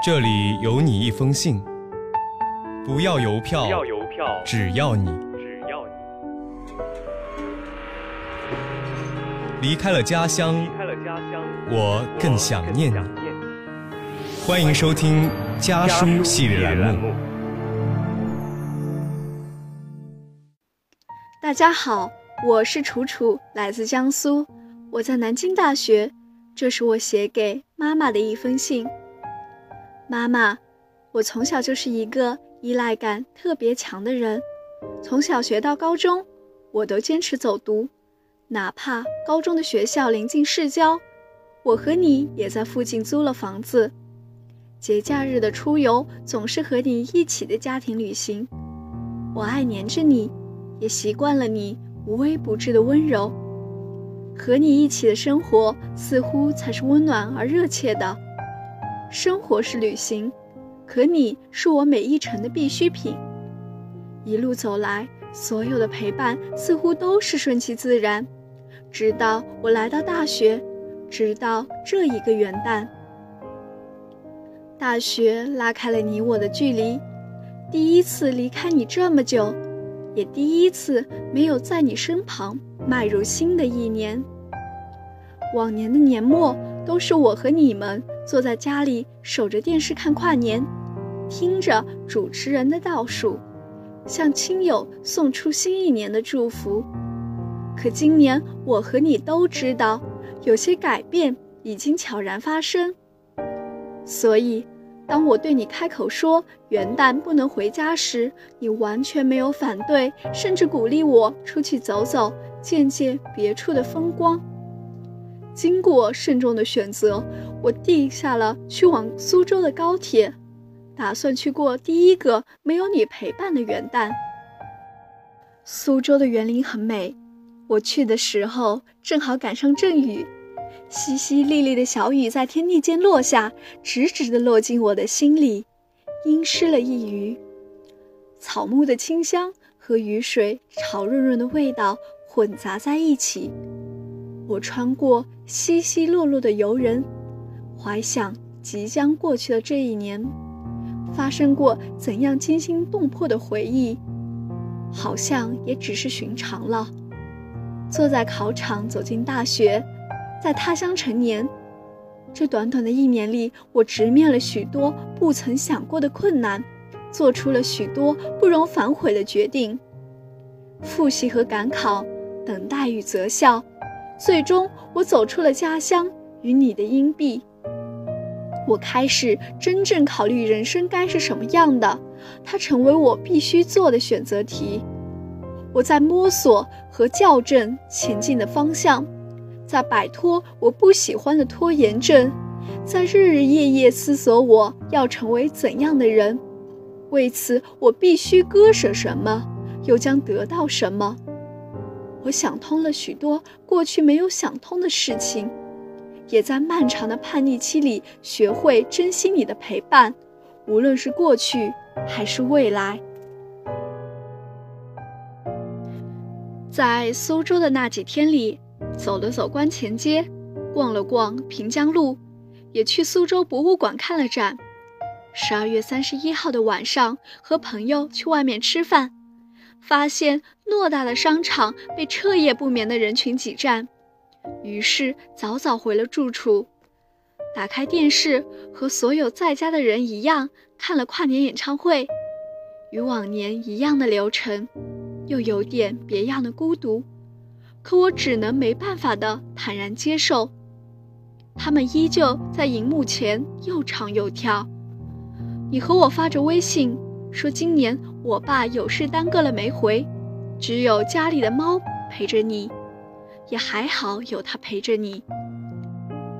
这里有你一封信，不要邮票，不要邮票，只要你只要你离开了家乡离，开了家乡，我更想念你。欢迎收听家家书系列栏目。大家好，我是楚楚，来自江苏，我在南京大学。这是我写给妈妈的一封信。妈妈，我从小就是一个依赖感特别强的人，从小学到高中，我都坚持走读，哪怕高中的学校临近市郊，我和你也在附近租了房子。节假日的出游总是和你一起的家庭旅行，我爱黏着你。也习惯了你无微不至的温柔，和你一起的生活似乎才是温暖而热切的。生活是旅行，可你是我每一程的必需品。一路走来，所有的陪伴似乎都是顺其自然，直到我来到大学，直到这一个元旦。大学拉开了你我的距离，第一次离开你这么久。也第一次没有在你身旁迈入新的一年。往年的年末都是我和你们坐在家里守着电视看跨年，听着主持人的倒数，向亲友送出新一年的祝福。可今年我和你都知道，有些改变已经悄然发生，所以。当我对你开口说元旦不能回家时，你完全没有反对，甚至鼓励我出去走走，见见别处的风光。经过慎重的选择，我订下了去往苏州的高铁，打算去过第一个没有你陪伴的元旦。苏州的园林很美，我去的时候正好赶上阵雨。淅淅沥沥的小雨在天地间落下，直直地落进我的心里，阴湿了一隅。草木的清香和雨水潮润润的味道混杂在一起。我穿过稀稀落落的游人，怀想即将过去的这一年，发生过怎样惊心动魄的回忆，好像也只是寻常了。坐在考场，走进大学。在他乡成年，这短短的一年里，我直面了许多不曾想过的困难，做出了许多不容反悔的决定。复习和赶考，等待与择校，最终我走出了家乡与你的荫蔽。我开始真正考虑人生该是什么样的，它成为我必须做的选择题。我在摸索和校正前进的方向。在摆脱我不喜欢的拖延症，在日日夜夜思索我要成为怎样的人，为此我必须割舍什么，又将得到什么？我想通了许多过去没有想通的事情，也在漫长的叛逆期里学会珍惜你的陪伴，无论是过去还是未来。在苏州的那几天里。走了走观前街，逛了逛平江路，也去苏州博物馆看了展。十二月三十一号的晚上，和朋友去外面吃饭，发现偌大的商场被彻夜不眠的人群挤占，于是早早回了住处，打开电视，和所有在家的人一样看了跨年演唱会，与往年一样的流程，又有点别样的孤独。可我只能没办法的坦然接受，他们依旧在荧幕前又唱又跳。你和我发着微信说，今年我爸有事耽搁了没回，只有家里的猫陪着你，也还好有它陪着你。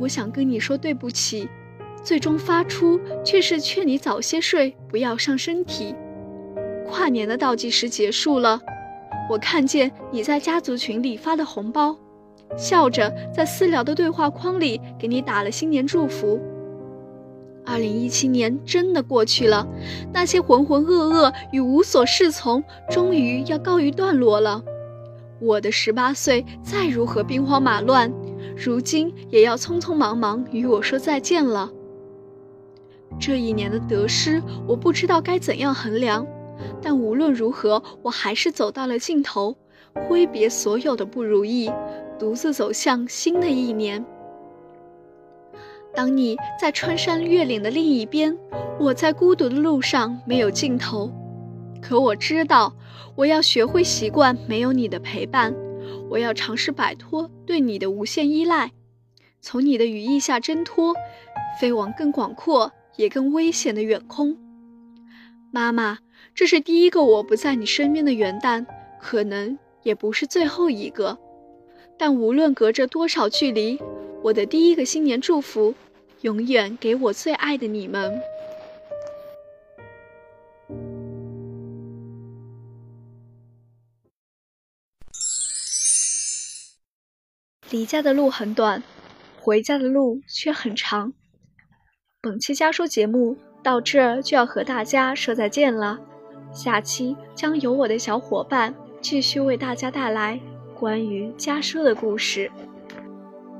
我想跟你说对不起，最终发出却是劝你早些睡，不要伤身体。跨年的倒计时结束了。我看见你在家族群里发的红包，笑着在私聊的对话框里给你打了新年祝福。二零一七年真的过去了，那些浑浑噩噩与无所适从终于要告一段落了。我的十八岁再如何兵荒马乱，如今也要匆匆忙忙与我说再见了。这一年的得失，我不知道该怎样衡量，但无论如何，我还是走到了尽头，挥别所有的不如意，独自走向新的一年。当你在穿山越岭的另一边，我在孤独的路上没有尽头。可我知道，我要学会习惯没有你的陪伴，我要尝试摆脱对你的无限依赖，从你的羽翼下挣脱，飞往更广阔也更危险的远空。妈妈，这是第一个我不在你身边的元旦，可能也不是最后一个。但无论隔着多少距离。我的第一个新年祝福，永远给我最爱的你们。离家的路很短，回家的路却很长。本期家书节目到这儿就要和大家说再见了，下期将由我的小伙伴继续为大家带来关于家书的故事。